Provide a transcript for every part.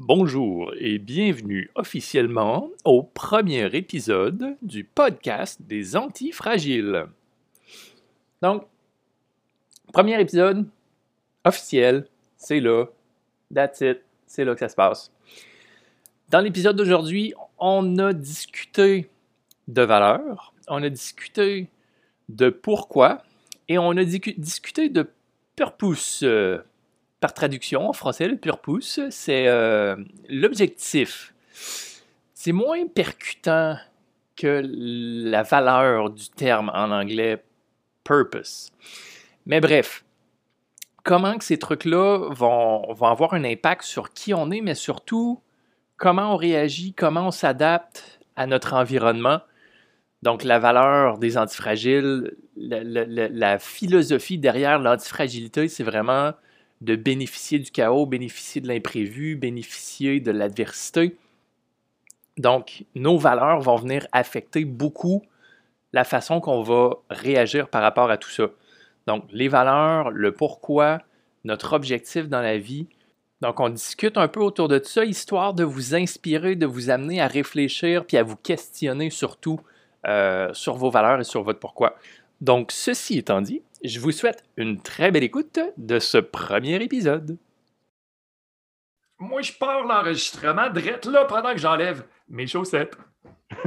Bonjour et bienvenue officiellement au premier épisode du podcast des antifragiles. Donc, premier épisode officiel, c'est là, that's it, c'est là que ça se passe. Dans l'épisode d'aujourd'hui, on a discuté de valeurs, on a discuté de pourquoi et on a discuté de purpose. Par traduction en français, le purpose, c'est euh, l'objectif. C'est moins percutant que la valeur du terme en anglais purpose. Mais bref, comment que ces trucs-là vont, vont avoir un impact sur qui on est, mais surtout comment on réagit, comment on s'adapte à notre environnement. Donc, la valeur des antifragiles, la philosophie derrière l'antifragilité, c'est vraiment de bénéficier du chaos, bénéficier de l'imprévu, bénéficier de l'adversité. Donc, nos valeurs vont venir affecter beaucoup la façon qu'on va réagir par rapport à tout ça. Donc, les valeurs, le pourquoi, notre objectif dans la vie. Donc, on discute un peu autour de ça, histoire de vous inspirer, de vous amener à réfléchir, puis à vous questionner surtout euh, sur vos valeurs et sur votre pourquoi. Donc, ceci étant dit, je vous souhaite une très belle écoute de ce premier épisode. Moi, je pars l'enregistrement direct là pendant que j'enlève mes chaussettes.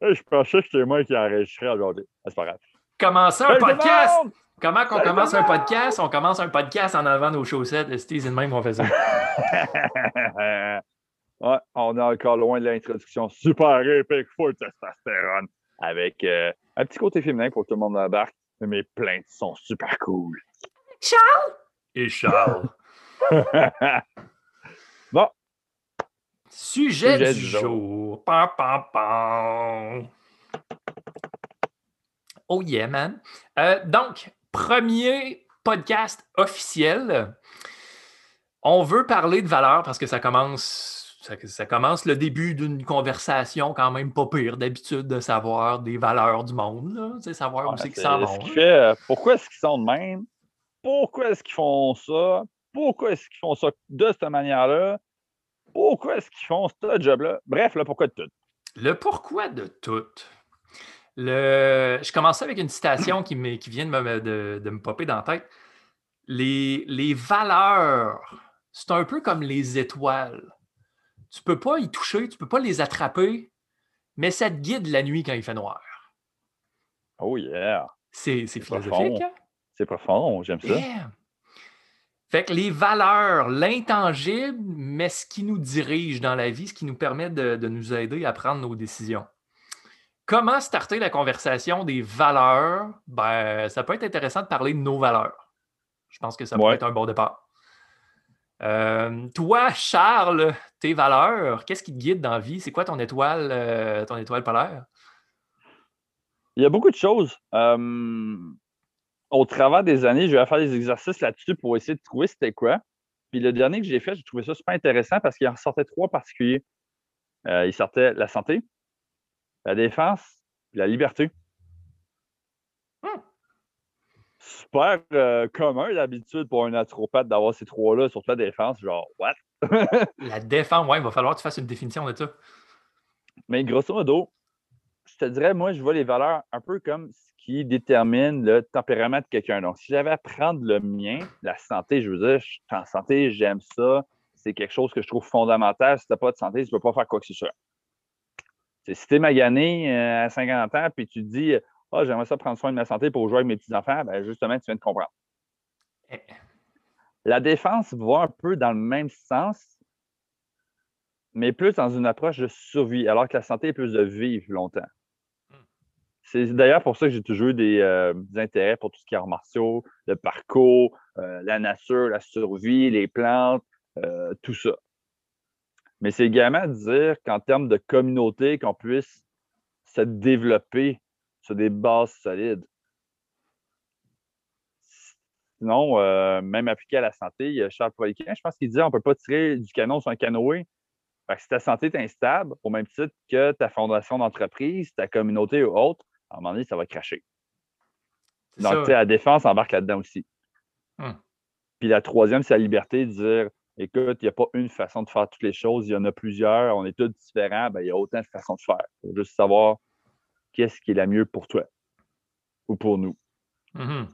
je pensais que c'était moi qui enregistrais aujourd'hui. Ah, c'est pas grave. Commencer un podcast! Comment qu'on commence un podcast? On commence un podcast en enlevant nos chaussettes. C'est de même qu'on fait ça? ouais, on est encore loin de l'introduction super épique, full testostérone, avec euh, un petit côté féminin pour que tout le monde embarque. Mais mes plaintes sont super cool. Charles? Et Charles. bon. Sujet, du, jour. Oh yeah, man. Euh, donc, premier podcast officiel. On veut parler de valeur parce que ça commence ça, commence le début d'une conversation quand même pas pire d'habitude de savoir des valeurs du monde, là, savoir où c'est qu'ils s'en vont. Euh, pourquoi est-ce qu'ils sont de même? Pourquoi est-ce qu'ils font ça? Pourquoi est-ce qu'ils font ça de cette manière-là? Pourquoi est-ce qu'ils font ce job-là? Bref, le pourquoi de tout. Le pourquoi de tout. Le... Je commençais avec une citation qui, qui vient de me, de, me popper dans la tête. Les, les valeurs, c'est un peu comme les étoiles tu ne peux pas y toucher, tu ne peux pas les attraper, mais ça te guide la nuit quand il fait noir. Oh yeah! C'est philosophique. Hein? C'est profond, j'aime ça. Fait que les valeurs, l'intangible, mais ce qui nous dirige dans la vie, ce qui nous permet de, nous aider à prendre nos décisions. Comment starter la conversation des valeurs? Ben, ça peut être intéressant de parler de nos valeurs. Je pense que ça peut être un bon départ. Euh, toi, Charles, tes valeurs, qu'est-ce qui te guide dans la vie? C'est quoi ton étoile, euh, ton étoile polaire? Il y a beaucoup de choses. Euh, au travers des années, je vais faire des exercices là-dessus pour essayer de trouver c'était quoi. Puis le dernier que j'ai fait, j'ai trouvé ça super intéressant parce qu'il en sortait trois particuliers. il sortait la santé, la défense, la liberté super euh, commun d'habitude pour un naturopathe d'avoir ces trois-là, surtout la défense. Genre, what? la défense, ouais, il va falloir que tu fasses une définition de ça. Mais grosso modo, je te dirais, moi, je vois les valeurs un peu comme ce qui détermine le tempérament de quelqu'un. Donc, si j'avais à prendre le mien, la santé, je veux dire, je suis en santé, j'aime ça, c'est quelque chose que je trouve fondamental. Si tu n'as pas de santé, tu ne peux pas faire quoi que ce soit. si tu es magané euh, à 50 ans, puis tu te dis, ah, j'aimerais ça prendre soin de ma santé pour jouer avec mes petits-enfants, ben justement, tu viens de comprendre. Eh. La défense va un peu dans le même sens, mais plus dans une approche de survie, alors que la santé est plus de vivre longtemps. Hmm. C'est d'ailleurs pour ça que j'ai toujours eu des, euh, intérêts pour tout ce qui est arts martiaux, le parcours, euh, la nature, la survie, les plantes, euh, tout ça. Mais c'est également de dire qu'en termes de communauté, qu'on puisse se développer sur des bases solides. Sinon, euh, même appliqué à la santé, il y a Charles Poliquin, je pense qu'il disait on ne peut pas tirer du canon sur un canoë. si ta santé est instable, au même titre que ta fondation d'entreprise, ta communauté ou autre, à un moment donné, ça va cracher. Donc, la défense embarque là-dedans aussi. Hum. Puis la troisième, c'est la liberté de dire écoute, il n'y a pas une façon de faire toutes les choses, il y en a plusieurs, on est tous différents, ben, il y a autant de façons de faire. Il faut juste savoir qu'est-ce qui est la mieux pour toi ou pour nous? Mhm.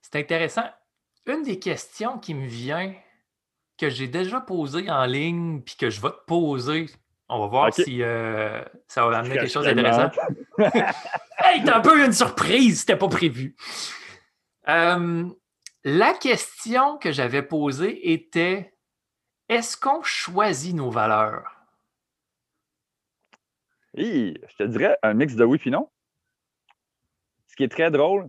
C'est intéressant. Une des questions qui me vient, que j'ai déjà posée en ligne, puis que je vais te poser, on va voir si euh, ça va amener quelque chose d'intéressant. hey, t'as un peu une surprise, c'était pas prévu. Euh, la question que j'avais posée était est-ce qu'on choisit nos valeurs? Je te dirais un mix de oui et non. Ce qui est très drôle,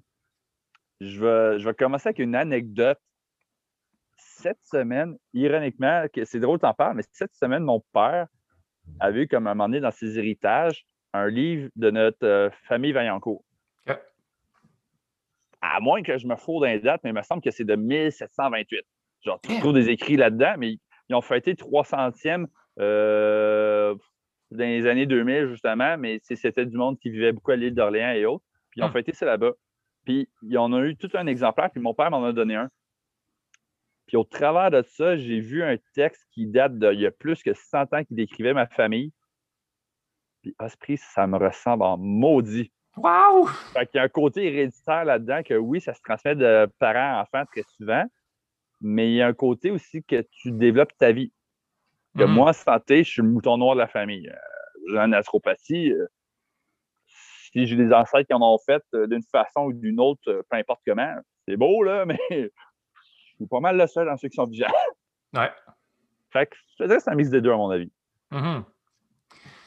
je vais, je vais commencer avec une anecdote. Cette semaine, ironiquement, c'est drôle t'en parles, mais cette semaine, mon père avait eu comme un moment donné dans ses héritages un livre de notre euh, famille Vaillancourt. À moins que je me fous dans les dates, mais il me semble que c'est de 1728. Genre, tu trouves des écrits là-dedans, mais ils ont fêté 300e euh, dans les années 2000, justement, mais c'était du monde qui vivait beaucoup à l'île d'Orléans et autres. Puis ils ont hmm. fêté ça là-bas. Puis ils en ont eu tout un exemplaire, puis mon père m'en a donné un. Puis au travers de ça, j'ai vu un texte qui date d'il y a plus que 100 ans qui décrivait ma famille. Puis Osprey, ça me ressemble en maudit. Wow! Fait qu'il y a un côté héréditaire là-dedans que oui, ça se transmet de parents à enfants très souvent, mais il y a un côté aussi que tu développes ta vie. Que mm-hmm. moi, santé, je suis le mouton noir de la famille. Euh, j'ai une naturopathie. Euh, si j'ai des ancêtres qui en ont fait euh, d'une façon ou d'une autre, peu importe comment, c'est beau, là, mais je suis pas mal le seul dans ceux qui sont vigilants. Ouais. Fait que je dirais que c'est un mix des deux, à mon avis. Mm-hmm.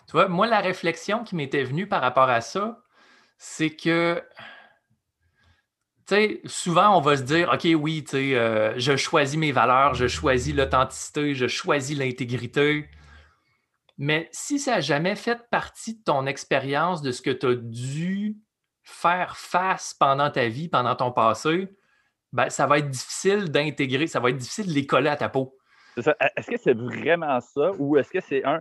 Tu vois, moi, la réflexion qui m'était venue par rapport à ça, c'est que, sais, souvent, on va se dire, OK, oui, tu euh, je choisis mes valeurs, je choisis l'authenticité, je choisis l'intégrité. Mais si ça n'a jamais fait partie de ton expérience, de ce que tu as dû faire face pendant ta vie, pendant ton passé, ben, ça va être difficile d'intégrer, ça va être difficile de les coller à ta peau. Est-ce que c'est vraiment ça ou est-ce que c'est un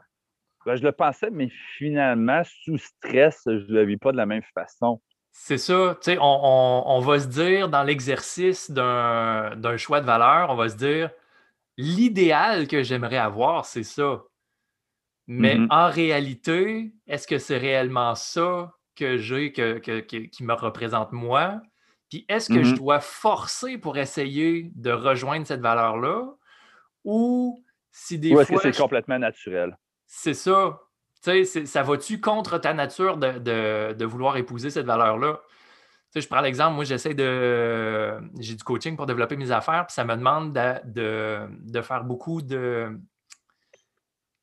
ben, je le pensais, mais finalement, sous stress, je ne le vis pas de la même façon. C'est ça. Tu sais, on, va se dire dans l'exercice d'un choix de valeur, on va se dire l'idéal que j'aimerais avoir, c'est ça. Mais mm-hmm. en réalité, est-ce que c'est réellement ça que j'ai, que, qui me représente moi? Puis est-ce que je mm-hmm. dois forcer pour essayer de rejoindre cette valeur-là? Ou si des Ou est-ce que c'est complètement naturel? C'est ça. Sais, ça va-tu contre ta nature de, vouloir épouser cette valeur-là? Je prends l'exemple, moi, j'essaie de. J'ai du coaching pour développer mes affaires, puis ça me demande de, faire beaucoup de.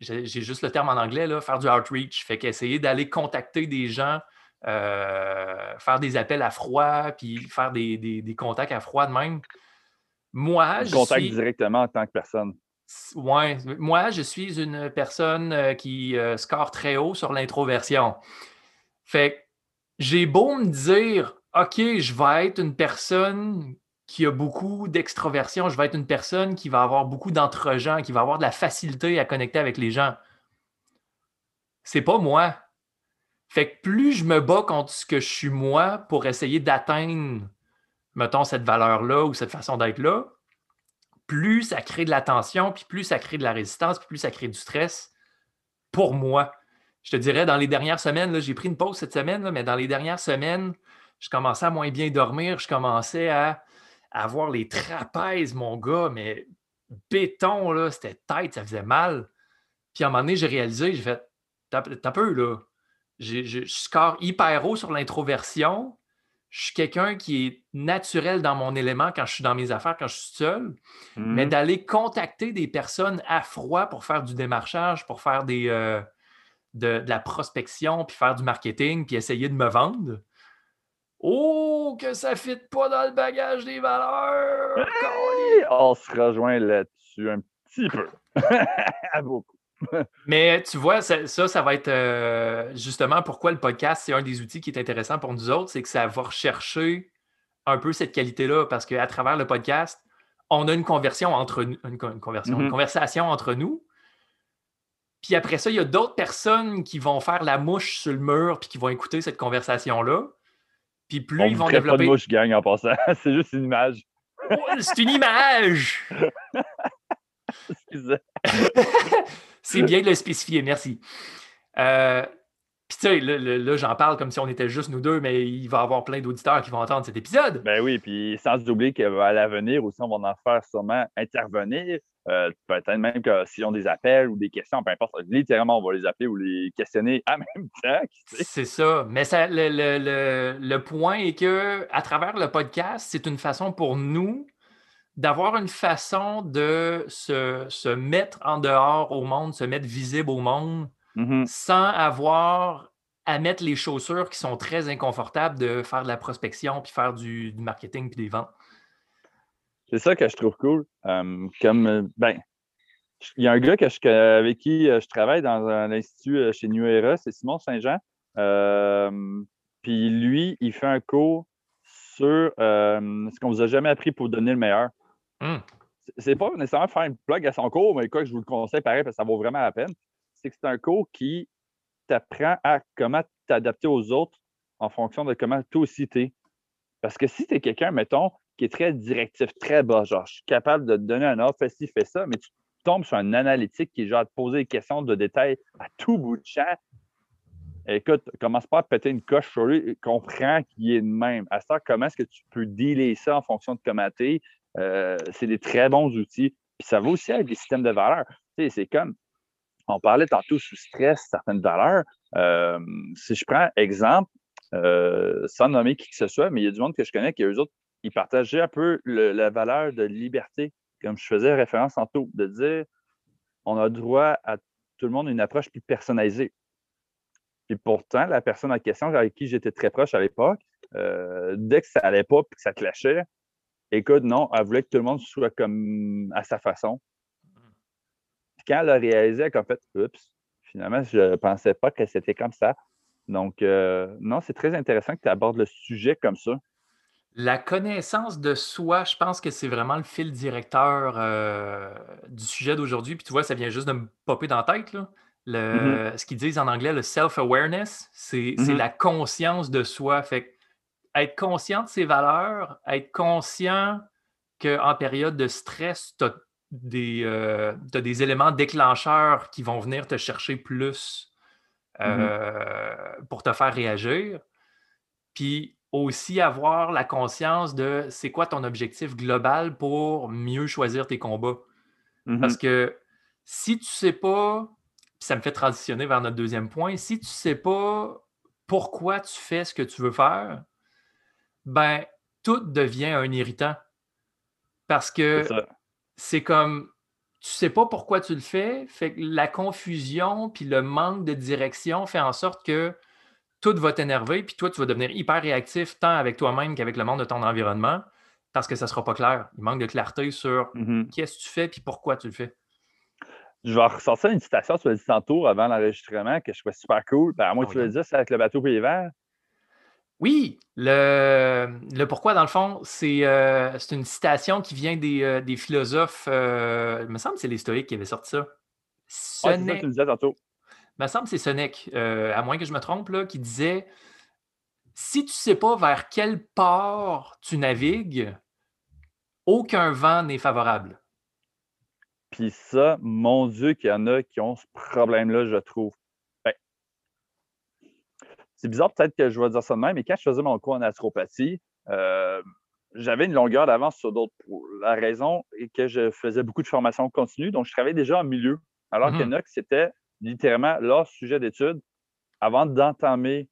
J'ai juste le terme en anglais, là, faire du outreach. Fait qu'essayer d'aller contacter des gens, euh, faire des appels à froid, puis faire des, contacts à froid de même. Moi, je. Contact directement en tant que personne. Ouais, moi, je suis une personne euh, qui euh, score très haut sur l'introversion. Fait j'ai beau me dire, OK, je vais être une personne qui a beaucoup d'extroversion, je vais être une personne qui va avoir beaucoup d'entre-gens, qui va avoir de la facilité à connecter avec les gens. C'est pas moi. Fait que plus je me bats contre ce que je suis moi pour essayer d'atteindre, mettons, cette valeur-là ou cette façon d'être là, plus ça crée de la tension, puis plus ça crée de la résistance, puis plus ça crée du stress pour moi. Je te dirais, dans les dernières semaines, j'ai pris une pause cette semaine, mais dans les dernières semaines, je commençais à moins bien dormir, je commençais à, avoir les trapèzes, mon gars, mais béton, c'était tête, ça faisait mal. Puis à un moment donné, j'ai réalisé, j'ai fait, t'as peu, là. Je score hyper haut sur l'introversion, je suis quelqu'un qui est naturel dans mon élément quand je suis dans mes affaires, quand je suis seul, mais mmh. d'aller contacter des personnes à froid pour faire du démarchage, pour faire des, euh, de, la prospection, puis faire du marketing, puis essayer de me vendre. Oh, que ça ne fit pas dans le bagage des valeurs! on se rejoint là-dessus un petit peu. à beaucoup. Mais tu vois, ça, ça, va être euh, justement pourquoi le podcast, c'est un des outils qui est intéressant pour nous autres, c'est que ça va rechercher un peu cette qualité-là, parce qu'à travers le podcast, on a une conversion entre une, une conversion, une mm-hmm. conversation entre nous. Puis après ça, il y a d'autres personnes qui vont faire la mouche sur le mur puis qui vont écouter cette conversation-là. Puis plus ils vont développer. pas de mouche, gang, en passant. c'est juste une image. Oh, c'est une image! c'est bien de le spécifier, merci. Euh, puis tu sais, là, j'en parle comme si on était juste nous deux, mais il va y avoir plein d'auditeurs qui vont entendre cet épisode. Ben oui, puis sans oublier qu'à l'avenir aussi, on va en faire sûrement intervenir. Euh, peut-être même que s'ils ont des appels ou des questions, peu importe, littéralement, on va les appeler ou les questionner en même temps. C'est ça. Mais ça, le, le, point est que à travers le podcast, c'est une façon pour nous d'avoir une façon de se, se, mettre en dehors au monde, se mettre visible au monde Mm-hmm. sans avoir à mettre les chaussures qui sont très inconfortables de faire de la prospection, puis faire du, marketing, puis des ventes. C'est ça que je trouve cool. comme, euh, ben, il y a un gars que avec qui euh, je travaille dans un institut euh, chez New Era, c'est Simon Saint-Jean. puis lui, il fait un cours sur ce qu'on vous a jamais appris pour donner le meilleur. Mm. C'est pas nécessairement faire une plug à son cours, mais quoi je vous le conseille pareil parce que ça vaut vraiment la peine c'est que c'est un cours qui t'apprend à comment t'adapter aux autres en fonction de comment toi aussi t'es. Parce que si tu es quelqu'un, mettons, qui est très directif, très bas, genre, je suis capable de te donner un offre, fais ci, fais ça, mais tu tombes sur un analytique qui est genre à te poser des questions de détails à tout bout de champ. Écoute, commence pas à péter une coche sur lui, comprends qu'il est de même. À ça, comment est-ce que tu peux dealer ça en fonction de comment tu euh, c'est des très bons outils. Puis ça va aussi avec des systèmes de valeurs. Tu sais, c'est comme on parlait tantôt sous stress, certaines valeurs. Euh, si je prends exemple, euh, sans nommer qui que ce soit, mais il y a du monde que je connais qui, eux autres, ils partageaient un peu la valeur de liberté, comme je faisais référence tantôt, de dire on a droit à tout le monde une approche plus personnalisée. Et pourtant, la personne en question avec qui j'étais très proche à l'époque, dès que ça n'allait pas et que ça clashait, écoute, non, elle voulait que tout le monde soit comme à sa façon quand elle a réalisé, a fait Oups, finalement, je ne pensais pas que c'était comme ça. Donc, euh, non, c'est très intéressant que tu abordes le sujet comme ça. La connaissance de soi, je pense que c'est vraiment le fil directeur euh, du sujet d'aujourd'hui. Puis tu vois, ça vient juste de me popper dans la tête. Le, mm-hmm. Ce qu'ils disent en anglais, le self-awareness, c'est mm-hmm. la conscience de soi. Fait être conscient de ses valeurs, être conscient qu'en période de stress, tu as des, euh, des éléments déclencheurs qui vont venir te chercher plus mm-hmm. euh, pour te faire réagir. Puis aussi avoir la conscience de c'est quoi ton objectif global pour mieux choisir tes combats. Parce mm-hmm. que si tu ne sais pas, ça me fait transitionner vers notre deuxième point, si tu ne sais pas pourquoi tu fais ce que tu veux faire, ben tout devient un irritant. Parce que c'est comme tu sais pas pourquoi tu le fais, fait que la confusion puis le manque de direction fait en sorte que tout va t'énerver, puis toi, tu vas devenir hyper réactif tant avec toi-même qu'avec le monde de ton environnement, parce que ça ne sera pas clair. Il manque de clarté sur mm-hmm. qu'est-ce que tu fais puis pourquoi tu le fais. Je vais ressortir une citation sur le tantôt avant l'enregistrement que je trouvais super cool. Ben, à moi, tu le dire, c'est avec le bateau Pays Vert. Oui, le, pourquoi, dans le fond, c'est euh, une citation qui vient des, euh, philosophes. Euh, il me semble que c'est les stoïques qui avaient sorti ça. Sénèque. tu disais tantôt. Il me semble que c'est Sénèque, à moins que je me trompe, là, qui disait Si tu ne sais pas vers quel port tu navigues, aucun vent n'est favorable. Puis ça, mon Dieu, qu'il y en a qui ont ce problème-là, je trouve c'est bizarre peut-être que je vais dire ça de même, mais quand je faisais mon cours en naturopathie, euh, j'avais une longueur d'avance sur d'autres. La raison est que je faisais beaucoup de formation continue, donc je travaillais déjà en milieu. Alors que mm-hmm. NOC, c'était littéralement leur sujet d'étude avant d'entamer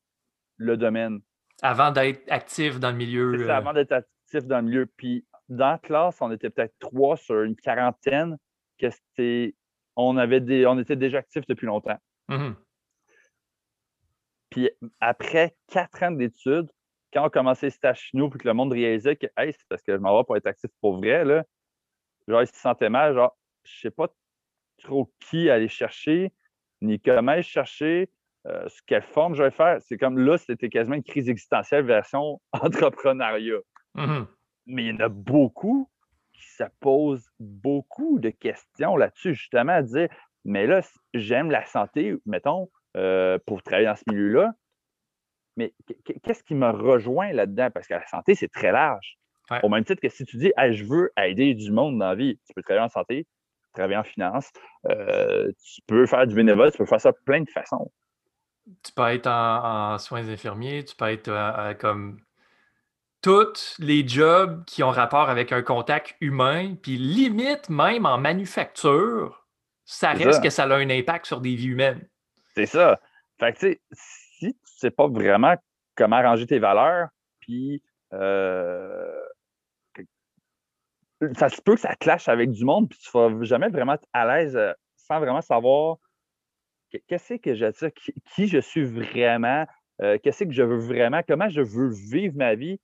le domaine. Avant d'être actif dans le milieu. Euh. avant d'être actif dans le milieu. Puis dans la classe, on était peut-être trois sur une quarantaine que c'était. On, avait des, on était déjà actifs depuis longtemps. Mm-hmm. Puis après quatre ans d'études, quand on commençait les stages chez nous, puis que le monde réalisait que hey, c'est parce que je m'en vais pour être actif pour vrai, là, genre, ils se sentaient mal, genre, je sais pas trop qui aller chercher, ni comment aller chercher, euh, quelle forme je vais faire. C'est comme là, c'était quasiment une crise existentielle version entrepreneuriat. Mm-hmm. Mais il y en a beaucoup qui se posent beaucoup de questions là-dessus, justement, à dire, mais là, j'aime la santé, mettons, euh, pour travailler dans ce milieu-là. Mais qu'est-ce qui me rejoint là-dedans? Parce que la santé, c'est très large. Au même titre que si tu dis je veux aider du monde dans la vie, tu peux travailler en santé, travailler en finance, euh, tu peux faire du bénévolat, tu peux faire ça de plein de façons. Tu peux être en, soins infirmiers, tu peux être euh, comme tous les jobs qui ont rapport avec un contact humain, puis limite même en manufacture, ça reste que ça a un impact sur des vies humaines. C'est ça. Fait que, tu sais, si tu sais pas vraiment comment arranger tes valeurs, puis euh, ça se peut que ça clash avec du monde, puis tu vas jamais vraiment être à l'aise euh, sans vraiment savoir qu'est-ce que je sais, qui, je suis vraiment, euh, qu'est-ce que je veux vraiment, comment je veux vivre ma vie.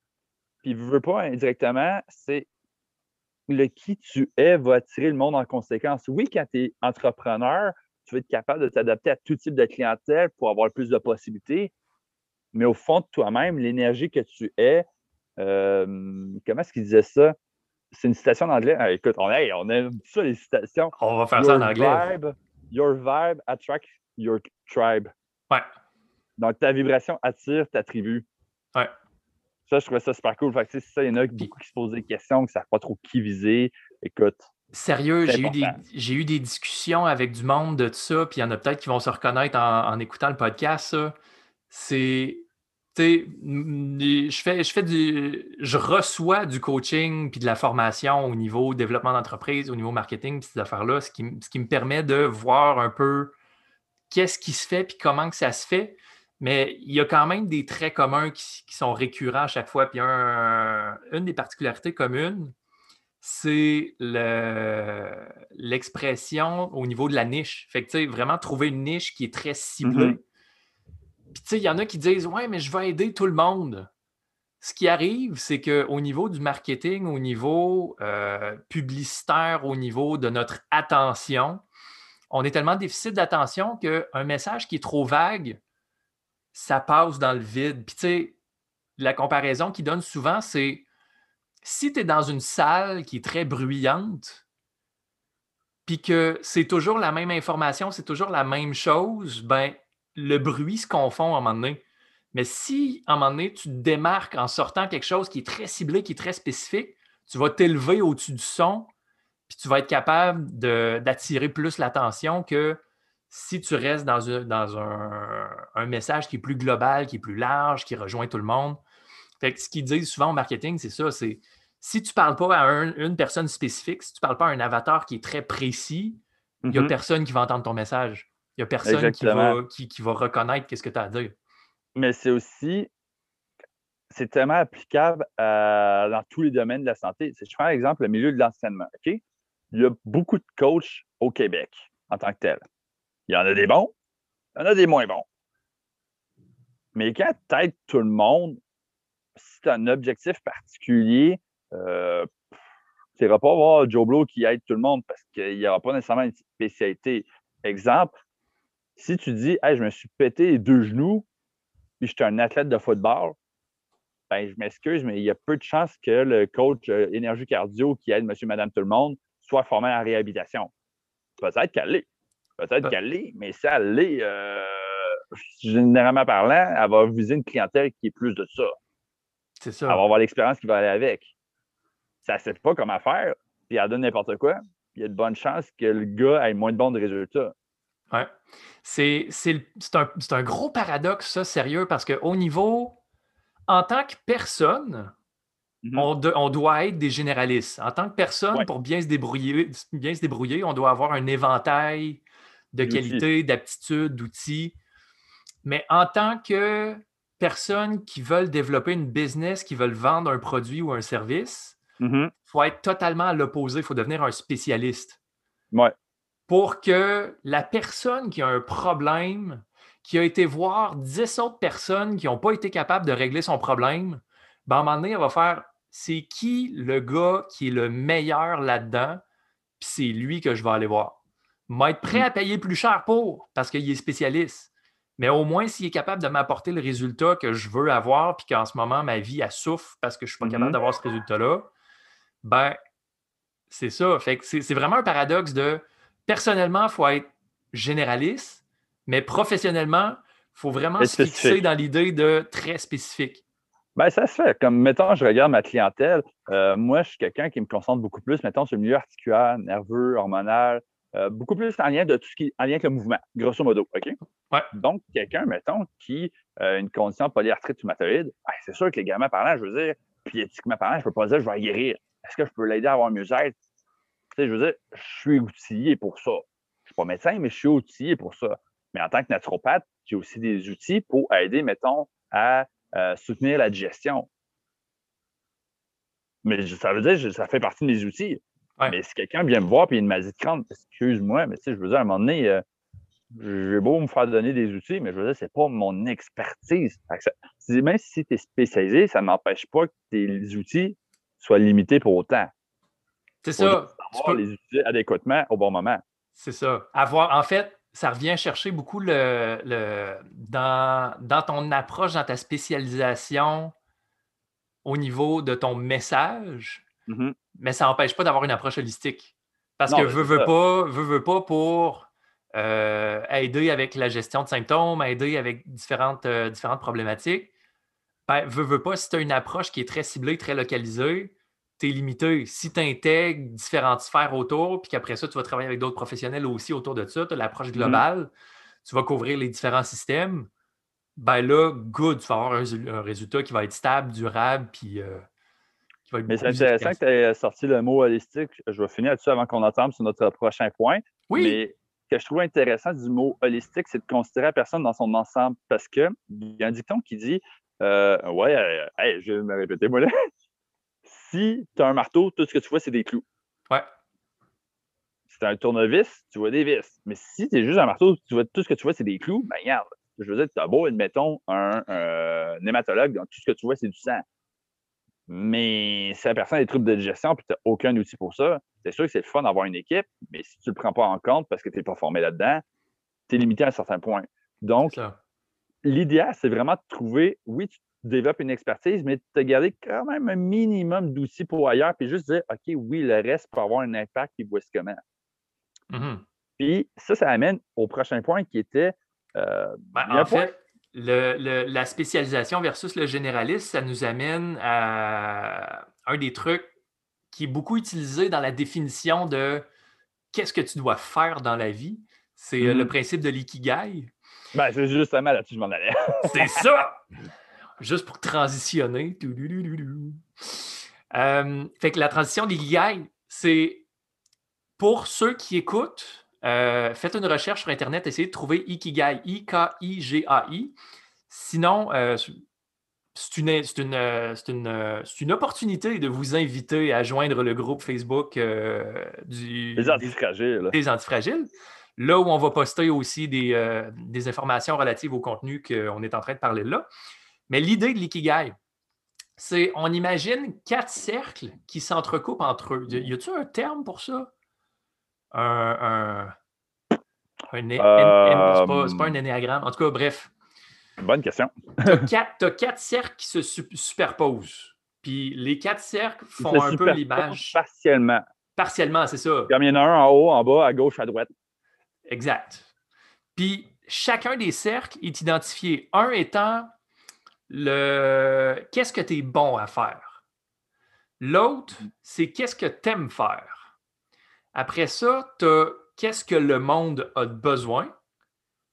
Puis, ne veux pas indirectement, c'est le qui tu es va attirer le monde en conséquence. Oui, quand tu es entrepreneur, tu vas être capable de t'adapter à tout type de clientèle pour avoir plus de possibilités. Mais au fond de toi-même, l'énergie que tu es, euh, comment est-ce qu'il disait ça? C'est une citation en anglais. Ah, écoute, on, on aime ça, les citations. On va faire ça en anglais. your vibe attracts your tribe. Ouais. Donc, ta vibration attire ta tribu. Ouais. Ça, je trouvais ça super cool. Fait que, ça, il y en a beaucoup qui se posent des questions, qui ne savent pas trop qui viser. Écoute. Sérieux, j'ai eu, des, j'ai eu des discussions avec du monde de ça, puis il y en a peut-être qui vont se reconnaître en, écoutant le podcast. C'est. Je fais, je fais du. Je reçois du coaching puis de la formation au niveau développement d'entreprise, au niveau marketing, puis ces affaires-là, ce qui, ce qui me permet de voir un peu qu'est-ce qui se fait puis comment que ça se fait. Mais il y a quand même des traits communs qui, sont récurrents à chaque fois. Puis une des particularités communes, c'est l'expression au niveau de la niche. Fait que, tu sais, vraiment trouver une niche qui est très ciblée. Mm-hmm. Puis, tu sais, il y en a qui disent Ouais, mais je vais aider tout le monde. Ce qui arrive, c'est qu'au niveau du marketing, au niveau euh, publicitaire, au niveau de notre attention, on est tellement déficit d'attention qu'un message qui est trop vague, ça passe dans le vide. Puis, tu sais, la comparaison qu'il donne souvent, c'est si tu es dans une salle qui est très bruyante, puis que c'est toujours la même information, c'est toujours la même chose, ben le bruit se confond à un moment donné. Mais si, à un moment donné, tu te démarques en sortant quelque chose qui est très ciblé, qui est très spécifique, tu vas t'élever au-dessus du son, puis tu vas être capable d'attirer plus l'attention que si tu restes dans, un, message qui est plus global, qui est plus large, qui rejoint tout le monde. Fait ce qu'ils disent souvent au marketing, c'est ça, c'est si tu ne parles pas à une personne spécifique, si tu ne parles pas à un avatar qui est très précis, il n'y a mm-hmm. personne qui va entendre ton message. Il n'y a personne qui va, qui, va, reconnaître ce que tu as à dire. Mais c'est aussi, c'est tellement applicable dans tous les domaines de la santé. je prends l'exemple le milieu de l'enseignement. OK? Il y a beaucoup de coachs au Québec en tant que tel. Il y en a des bons, il y en a des moins bons. Mais quand tu aides tout le monde, si tu as un objectif particulier, euh, tu n'iras pas voir Joe Blow qui aide tout le monde parce qu'il n'y aura pas nécessairement une spécialité. Exemple, si tu dis hey, je me suis pété les deux genoux, puis je suis un athlète de football, ben, je m'excuse, mais il y a peu de chances que le coach euh, énergie cardio qui aide monsieur, madame, tout le monde soit formé en réhabilitation. Peut-être qu'elle l'est. Peut-être qu'elle l'est, mais si elle l'est, euh, généralement parlant, elle va viser une clientèle qui est plus de ça. C'est ça. Elle va avoir l'expérience qui va aller avec. Ça ne sait pas comment faire, puis elle donne n'importe quoi. Il y a de bonnes chances que le gars ait moins de bons résultats. Oui. C'est un, un, gros paradoxe, ça, sérieux, parce qu'au niveau, en tant que personne, Mm-hmm. on, doit être des généralistes. En tant que personne, pour bien se, débrouiller, bien se débrouiller, on doit avoir un éventail de qualité, d'aptitude, d'outils. Mais en tant que personne qui veulent développer une business, qui veulent vendre un produit ou un service, il mm-hmm. faut être totalement à l'opposé. Il faut devenir un spécialiste. Ouais. Pour que la personne qui a un problème, qui a été voir 10 autres personnes qui n'ont pas été capables de régler son problème, ben, à un moment donné, elle va faire c'est qui le gars qui est le meilleur là-dedans, puis c'est lui que je vais aller voir. vais être prêt mm. à payer plus cher pour, parce qu'il est spécialiste. Mais au moins, s'il est capable de m'apporter le résultat que je veux avoir, puis qu'en ce moment, ma vie, elle souffre parce que je ne suis pas capable mm-hmm. d'avoir ce résultat-là, ben, c'est ça. Fait c'est vraiment un paradoxe de personnellement, il faut être généraliste, mais professionnellement, il faut vraiment se fixer dans l'idée de très spécifique. Ben, ça se fait. Comme, mettons, je regarde ma clientèle. Euh, moi, je suis quelqu'un qui me concentre beaucoup plus, mettons, sur le milieu articulaire, nerveux, hormonal, euh, beaucoup plus en lien de tout ce qui en lien avec le mouvement, grosso modo. OK? Ouais. Donc, quelqu'un, mettons, qui a une condition polyarthrite rhumatoïde, ben, c'est sûr que les gamins parlant, je veux dire, puis éthiquement parlant, je ne peux pas dire je vais guérir. Est-ce que je peux l'aider à avoir mieux-être? Tu sais, je veux dire, je suis outillé pour ça. Je ne suis pas médecin, mais je suis outillé pour ça. Mais en tant que naturopathe, j'ai aussi des outils pour aider, mettons, à euh, soutenir la digestion. Mais ça veut dire que ça fait partie de mes outils. Mais si quelqu'un vient me voir et il m'a dit crâne, excuse-moi, mais tu sais, je veux dire, à un moment donné, euh, j'ai beau me faire donner des outils, mais je veux dire, c'est pas mon expertise. même si tu es spécialisé, ça ne m'empêche pas que tes outils soient limités pour autant. C'est ça. Avoir les utiliser adéquatement au bon moment. C'est ça. Avoir, en fait, ça revient chercher beaucoup le, le dans, dans, ton approche, dans ta spécialisation au niveau de ton message, mm-hmm. mais ça n'empêche pas d'avoir une approche holistique. Parce que veux, veux pas, veux, veux pas pour euh, aider avec la gestion de symptômes, aider avec différentes, euh, différentes problématiques. Ben, veux, veux pas, si tu as une approche qui est très ciblée, très localisée, tu es limité. Si tu intègres différentes sphères autour, puis qu'après ça, tu vas travailler avec d'autres professionnels aussi autour de ça, tu as l'approche mm-hmm. globale, tu vas couvrir les différents systèmes, ben là, good, tu vas avoir un, résultat qui va être stable, durable, puis euh, qui va être Mais c'est intéressant que tu aies sorti le mot holistique. Je vais finir là-dessus avant qu'on entende sur notre prochain point. Oui. Mais ce que je trouve intéressant du mot holistique, c'est de considérer la personne dans son ensemble. Parce qu'il y a un dicton qui dit euh, Ouais, euh, je vais me répéter, moi là si tu as un marteau, tout ce que tu vois, c'est des clous. Ouais. Si tu as un tournevis, tu vois des vis. Mais si tu es juste un marteau, tu vois, tout ce que tu vois, c'est des clous, ben regarde. Je veux dire, tu as beau, admettons, un, hématologue, donc tout ce que tu vois, c'est du sang. Mais si la personne a des troubles de digestion et tu n'as aucun outil pour ça, c'est sûr que c'est le fun d'avoir une équipe, mais si tu ne le prends pas en compte parce que tu n'es pas formé là-dedans, tu es limité à un certain point. Donc, l'idéal, c'est vraiment de trouver, oui, tu développes une expertise, mais de garder quand même un minimum d'outils pour ailleurs, puis juste dire, OK, oui, le reste peut avoir un impact, puis voici comment. Mm-hmm. Puis ça, ça amène au prochain point qui était. Euh, ben, en fait, la spécialisation versus le généraliste, ça nous amène à un des trucs qui est beaucoup utilisé dans la définition de qu'est-ce que tu dois faire dans la vie. C'est euh, le mm-hmm. principe de l'ikigai. Ben, c'est justement là-dessus que je m'en allais. c'est ça! juste pour transitionner. Euh, fait que la transition des c'est pour ceux qui écoutent, euh, faites une recherche sur Internet, essayez de trouver Ikigai, I-K-I-G-A-I. Sinon, euh, c'est une, une, une, opportunité de vous inviter à joindre le groupe Facebook du, des antifragiles. Des, antifragiles. Là où on va poster aussi des, des informations relatives au contenu qu'on est en train de parler là. Mais l'idée de l'ikigai, c'est on imagine quatre cercles qui s'entrecoupent entre eux. Y a-t-il un terme pour ça? Un. un, c'est pas, un énéagramme. En tout cas, bref. Bonne question. tu as, quatre cercles qui se superposent. Puis les quatre cercles font un peu l'image. Partiellement. Partiellement, c'est ça. Comme il y en a un en haut, en bas, à gauche, à droite. Exact. Puis chacun des cercles est identifié. Un étant le qu'est-ce que tu es bon à faire? L'autre, c'est qu'est-ce que tu aimes faire? Après ça, tu as qu'est-ce que le monde a besoin?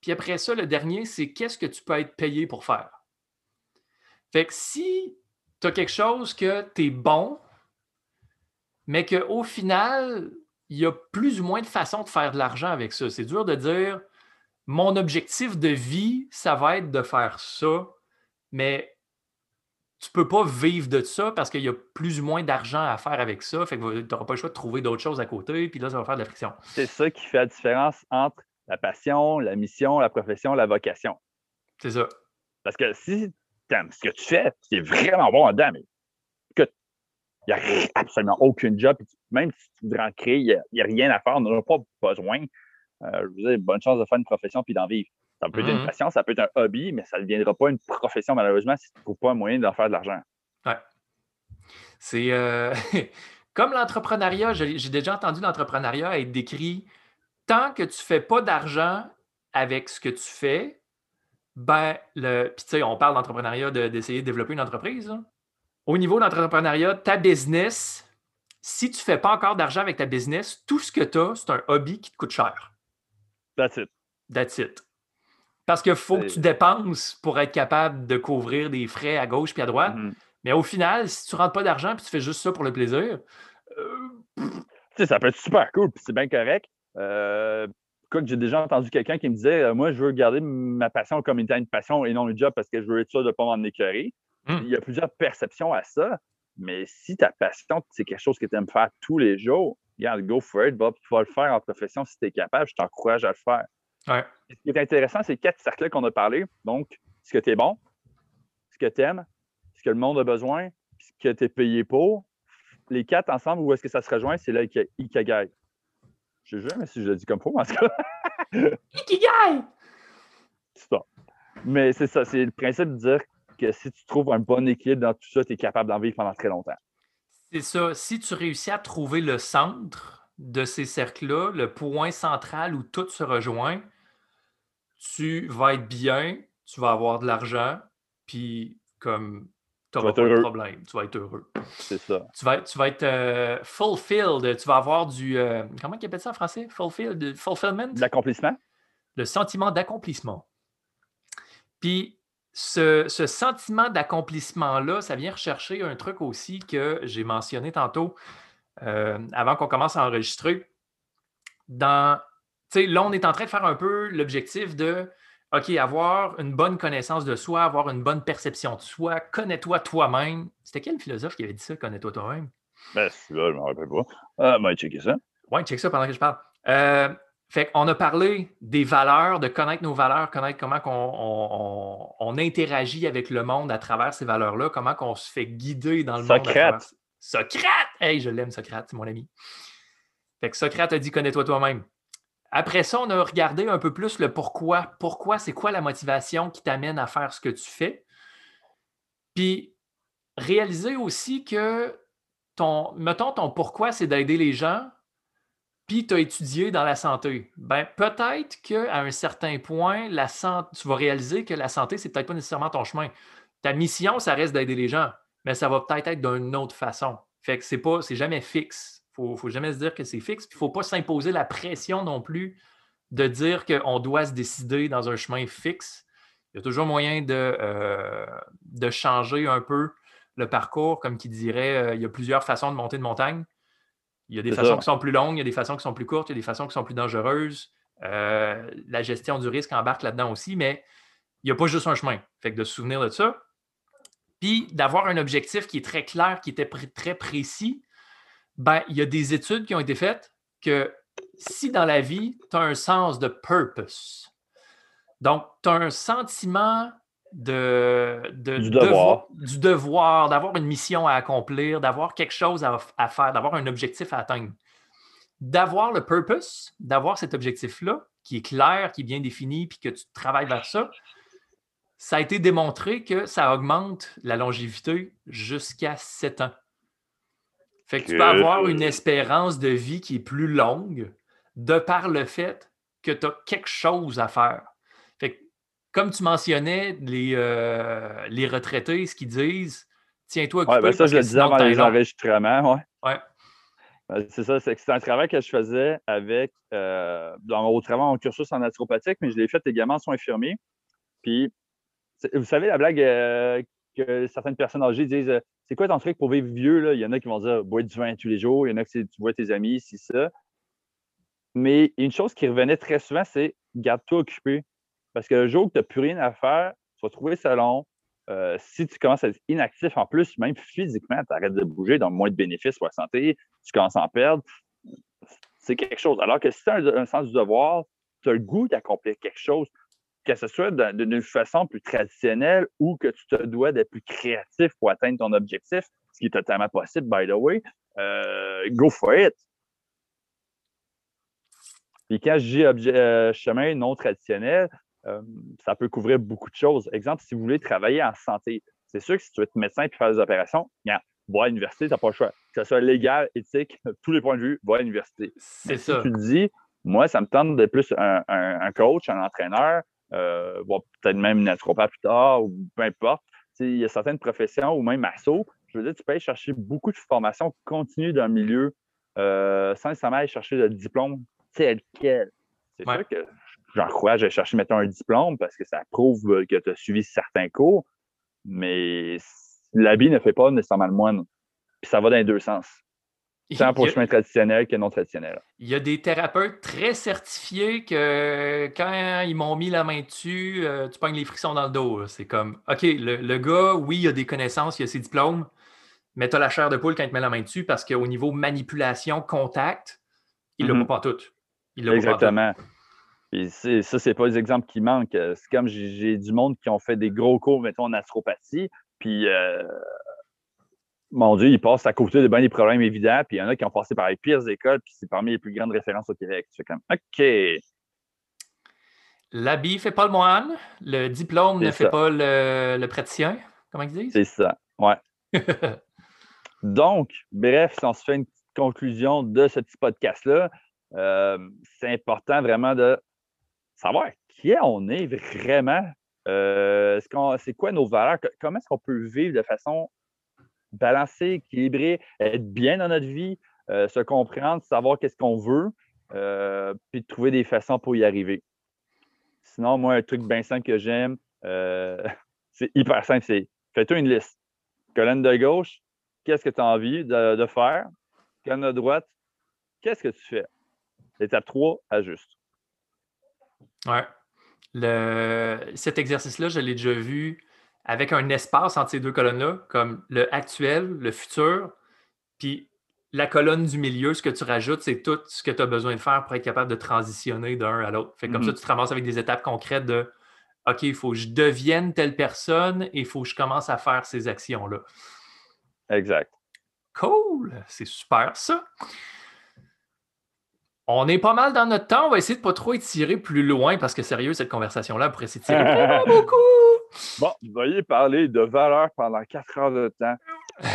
Puis après ça, le dernier, c'est qu'est-ce que tu peux être payé pour faire? Fait que si tu as quelque chose que tu es bon, mais qu'au final, il y a plus ou moins de façons de faire de l'argent avec ça. C'est dur de dire mon objectif de vie, ça va être de faire ça mais tu ne peux pas vivre de ça parce qu'il y a plus ou moins d'argent à faire avec ça. Fait que tu n'auras pas le choix de trouver d'autres choses à côté, puis là, ça va faire de la friction. C'est ça qui fait la différence entre la passion, la mission, la profession, la vocation. C'est ça. Parce que si tu aimes ce que tu fais, c'est vraiment bon dedans, mais il n'y a absolument aucun job, même si tu voudrais en créer, il n'y a, rien à faire, on n'en a pas besoin. Euh, je vous dis, bonne chance de faire une profession puis d'en vivre. Ça peut être une mmh passion, ça peut être un hobby, mais ça ne deviendra pas une profession, malheureusement, si tu ne trouves pas un moyen d'en faire de l'argent. Ouais. C'est euh, comme l'entrepreneuriat. J'ai déjà entendu l'entrepreneuriat être décrit tant que tu ne fais pas d'argent avec ce que tu fais, Ben, le, puis tu sais, on parle d'entrepreneuriat, d'essayer de, développer une entreprise. Au niveau de l'entrepreneuriat, ta business, si tu ne fais pas encore d'argent avec ta business, tout ce que tu as, c'est un hobby qui te coûte cher. That's it. That's it. Parce qu'il faut que tu dépenses pour être capable de couvrir des frais à gauche et à droite. Mm-hmm. Mais au final, si tu ne rentres pas d'argent et tu fais juste ça pour le plaisir, euh, ça peut être super cool, puis c'est bien correct. Euh, j'ai déjà entendu quelqu'un qui me disait euh, Moi, je veux garder ma passion comme une passion et non une job parce que je veux être sûr de ne pas m'en écœurer. Hmm. Il y a plusieurs perceptions à ça, mais si ta passion, c'est quelque chose que tu aimes faire tous les jours, regarde, go for it, tu vas le faire en profession si tu es capable, je t'encourage à le faire. Ce qui est intéressant, c'est quatre cercles qu'on a parlé. Donc, ce que tu es bon, ce que tu aimes, ce que le monde a besoin, ce que tu es payé pour. Les quatre ensemble, où est-ce que ça se rejoint? C'est là Ikagai. Je sais jamais si je le dis comme faux, en tout cas. Ikigai! C'est ça. Mais c'est ça, c'est le principe de dire que si tu trouves un bon équilibre dans tout ça, tu es capable d'en vivre pendant très longtemps. C'est ça. Si tu réussis à trouver le centre de ces cercles-là, le point central où tout se rejoint, tu vas être bien, tu vas avoir de l'argent, puis comme tu n'auras pas de problème, tu vas être heureux. C'est ça. Tu vas, tu vas être euh, fulfilled, tu vas avoir du. Euh, comment il appelle ça en français? Fulfilled, fulfillment? L'accomplissement? Le sentiment d'accomplissement. Puis ce, sentiment d'accomplissement-là, ça vient rechercher un truc aussi que j'ai mentionné tantôt euh, avant qu'on commence à enregistrer. Dans, là, on est en train de faire un peu l'objectif de OK, avoir une bonne connaissance de soi, avoir une bonne perception de soi, connais-toi toi-même. C'était quel philosophe qui avait dit ça, connais-toi toi-même? Ben, là, je ne me rappelle pas. Ah, ben, checker ça. Oui, check ça pendant que je parle. Euh, fait qu'on a parlé des valeurs, de connaître nos valeurs, connaître comment on, interagit avec le monde à travers ces valeurs-là, comment on se fait guider dans le monde. Socrate! Socrate! Hey, je l'aime, Socrate, c'est mon ami. Fait que Socrate a dit connais-toi toi-même. Après ça, on a regardé un peu plus le pourquoi. Pourquoi, c'est quoi la motivation qui t'amène à faire ce que tu fais? Puis réaliser aussi que ton, mettons, ton pourquoi, c'est d'aider les gens, puis tu as étudié dans la santé, ben, peut-être qu'à un certain point, la tu vas réaliser que la santé, c'est peut-être pas nécessairement ton chemin. Ta mission, ça reste d'aider les gens, mais ça va peut-être être, d'une autre façon. Fait que c'est pas, c'est jamais fixe. Il ne faut jamais se dire que c'est fixe. Il ne faut pas s'imposer la pression non plus de dire qu'on doit se décider dans un chemin fixe. Il y a toujours moyen de, euh, de changer un peu le parcours, comme qui dirait, euh, il y a plusieurs façons de monter une montagne. Il y a des façons qui sont plus longues, il y a des façons qui sont plus courtes, il y a des façons qui sont plus dangereuses. Euh, la gestion du risque embarque là-dedans aussi, mais il n'y a pas juste un chemin. Fait que de se souvenir de ça. Puis d'avoir un objectif qui est très clair, qui était très précis, ben, il y a des études qui ont été faites que si dans la vie, tu as un sens de purpose, donc tu as un sentiment de, du devoir, du devoir d'avoir une mission à accomplir, d'avoir quelque chose à, faire, d'avoir un objectif à atteindre. D'avoir le purpose, d'avoir cet objectif-là, qui est clair, qui est bien défini, puis que tu travailles vers ça, ça a été démontré que ça augmente la longévité jusqu'à 7 ans. Fait que tu peux avoir une espérance de vie qui est plus longue de par le fait que tu as quelque chose à faire comme tu mentionnais, les, euh, les retraités, ce qu'ils disent, tiens-toi Oui, ben ça, je le disais avant les enregistrements. Ouais. Ben, c'est ça, c'est un travail que je faisais avec, euh, dans, au travail en cursus en naturopathique, mais je l'ai fait également en soins infirmiers. Puis, vous savez, la blague euh, que certaines personnes âgées disent C'est quoi ton truc pour vivre vieux là? Il y en a qui vont dire Bois du vin tous les jours. Il y en a qui tu vois tes amis, c'est ça. Mais une chose qui revenait très souvent, c'est garde-toi occupé. Parce que le jour que tu n'as plus rien à faire, tu vas trouver ça long. Euh, si tu commences à être inactif en plus, même physiquement, tu arrêtes de bouger, donc moins de bénéfices pour la santé, tu commences à en perdre. C'est quelque chose. Alors que si tu as un, sens du devoir, tu as le goût d'accomplir quelque chose, que ce soit d'une façon plus traditionnelle ou que tu te dois d'être plus créatif pour atteindre ton objectif, ce qui est totalement possible, by the way, euh, go for it. Puis quand je dis euh, chemin non traditionnel, euh, ça peut couvrir beaucoup de choses. Exemple, si vous voulez travailler en santé, c'est sûr que si tu veux être médecin et faire des opérations, bien, va à l'université, tu n'as pas le choix. Que ce soit légal, éthique, tous les points de vue, va à l'université. C'est ça. Si tu te dis, moi, ça me tente d'être plus un, coach, un entraîneur, euh, peut-être même naturopathe plus tard, ou peu importe. il y a certaines professions, ou même assaut, je veux dire, tu peux aller chercher beaucoup de formations continues dans le milieu euh, sans nécessairement aller chercher le diplôme tel quel. C'est sûr que j'encourage à chercher, mettons, un diplôme parce que ça prouve que tu as suivi certains cours, mais l'habit ne fait pas nécessairement le moine. Puis ça va dans les deux sens. Tant pour le chemin traditionnel que non traditionnel. Il y a des thérapeutes très certifiés que quand ils m'ont mis la main dessus, euh, tu pognes les frictions dans le dos. C'est comme, OK, le, gars, oui, il a des connaissances, il a ses diplômes, mais tu as la chair de poule quand il te met la main dessus parce qu'au niveau manipulation, contact, il ne l'a mm-hmm. pas tout. Il Exactement. Et ça, c'est pas les exemples qui manquent. C'est comme j'ai du monde qui ont fait des gros cours, mettons, en naturopathie, puis euh, mon Dieu, ils passent à côté de bien des problèmes évidents, puis il y en a qui ont passé par les pires écoles, puis c'est parmi les plus grandes références au Québec. Tu fais comme, OK. L'habit ne fait pas le moine, le diplôme ne fait pas le, le praticien, comment ils disent? C'est ça, ouais. Donc, bref, si on se fait une petite conclusion de ce petit podcast-là, euh, c'est important vraiment de savoir qui on est vraiment. Euh, c'est quoi nos valeurs? Comment est-ce qu'on peut vivre de façon balancer, équilibrer, être bien dans notre vie, euh, se comprendre, savoir qu'est-ce qu'on veut, euh, puis trouver des façons pour y arriver. Sinon, moi, un truc bien simple que j'aime, euh, c'est hyper simple, c'est fais-toi une liste. Colonne de gauche, qu'est-ce que tu as envie de, faire? Colonne de droite, qu'est-ce que tu fais? Étape 3, ajuste. Ouais. Le... Cet exercice-là, je l'ai déjà vu avec un espace entre ces deux colonnes-là, comme le actuel, le futur, puis la colonne du milieu, ce que tu rajoutes, c'est tout ce que tu as besoin de faire pour être capable de transitionner d'un à l'autre. Fait comme ça, mm-hmm. tu te ramasses avec des étapes concrètes de OK, il faut que je devienne telle personne et il faut que je commence à faire ces actions-là. Exact. Cool, c'est super ça. On est pas mal dans notre temps. On va essayer de pas trop étirer plus loin parce que sérieux, cette conversation-là pourrait s'étirer beaucoup. Bon, vous voyez parler de valeur pendant quatre heures de temps.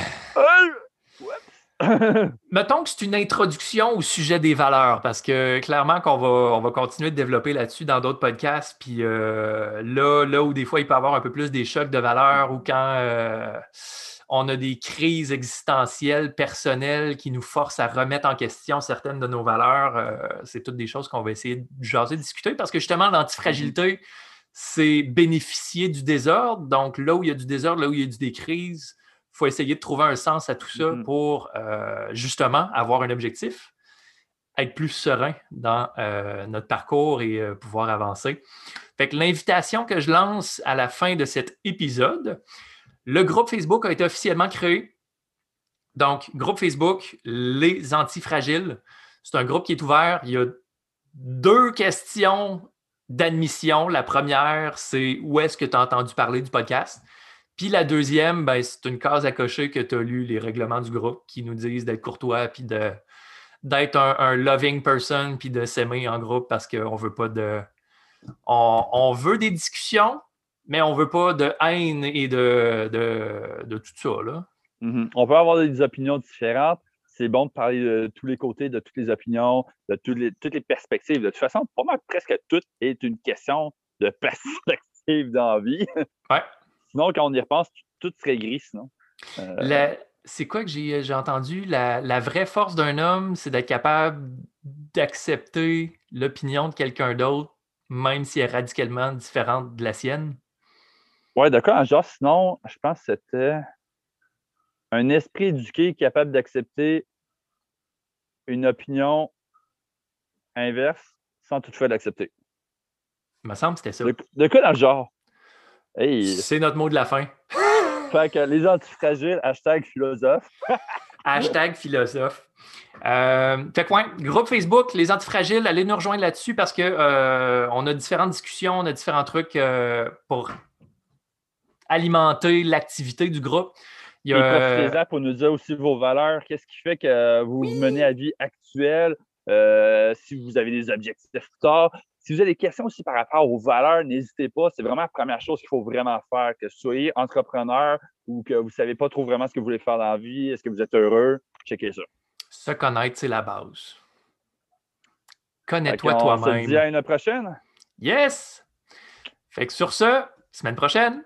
Mettons que c'est une introduction au sujet des valeurs, parce que clairement qu'on va, on va continuer de développer là-dessus dans d'autres podcasts. Puis euh, là, là où des fois il peut y avoir un peu plus des chocs de valeurs ou quand euh, on a des crises existentielles, personnelles qui nous forcent à remettre en question certaines de nos valeurs, euh, c'est toutes des choses qu'on va essayer de jaser, discuter, parce que justement, l'antifragilité, c'est bénéficier du désordre. Donc, là où il y a du désordre, là où il y a du des crises, il faut essayer de trouver un sens à tout ça mm-hmm. pour euh, justement avoir un objectif, être plus serein dans euh, notre parcours et euh, pouvoir avancer. Fait que l'invitation que je lance à la fin de cet épisode, le groupe Facebook a été officiellement créé. Donc, groupe Facebook, les antifragiles. C'est un groupe qui est ouvert. Il y a deux questions d'admission. La première, c'est où est-ce que tu as entendu parler du podcast? Puis la deuxième, ben, c'est une case à cocher que tu as lu les règlements du groupe qui nous disent d'être courtois puis de, d'être un, loving person puis de s'aimer en groupe parce qu'on veut pas de. On, veut des discussions, mais on veut pas de haine et de, de, tout ça. Là. Mm-hmm. On peut avoir des opinions différentes, c'est bon de parler de tous les côtés, de toutes les opinions, de toutes les, toutes les perspectives. De toute façon, pour moi, presque tout est une question de perspective d'envie. Ouais. Sinon, quand on y repense, tout serait gris, sinon. Euh, c'est quoi que j'ai entendu? La, vraie force d'un homme, c'est d'être capable d'accepter l'opinion de quelqu'un d'autre, même si elle est radicalement différente de la sienne. Oui, d'accord. Genre, sinon, je pense que c'était un esprit éduqué capable d'accepter une opinion inverse sans toutefois l'accepter. Il me semble que c'était ça. De, quoi dans le genre? C'est notre mot de la fin. fait que les antifragiles, hashtag philosophe. hashtag philosophe. Euh, fait que, groupe Facebook, les antifragiles, allez nous rejoindre là-dessus parce qu'on euh, a différentes discussions, on a différents trucs euh, pour alimenter l'activité du groupe. Il y a... pour nous dire aussi vos valeurs. Qu'est-ce qui fait que vous menez à vie actuelle? Euh, si vous avez des objectifs tard? Si vous avez des questions aussi par rapport aux valeurs, n'hésitez pas. C'est vraiment la première chose qu'il faut vraiment faire. Que vous soyez entrepreneur ou que vous ne savez pas trop vraiment ce que vous voulez faire dans la vie, est-ce que vous êtes heureux, checkez ça. Se connaître, c'est la base. Connais-toi toi-même. On se dit à une prochaine. Yes! Fait que sur ce, semaine prochaine,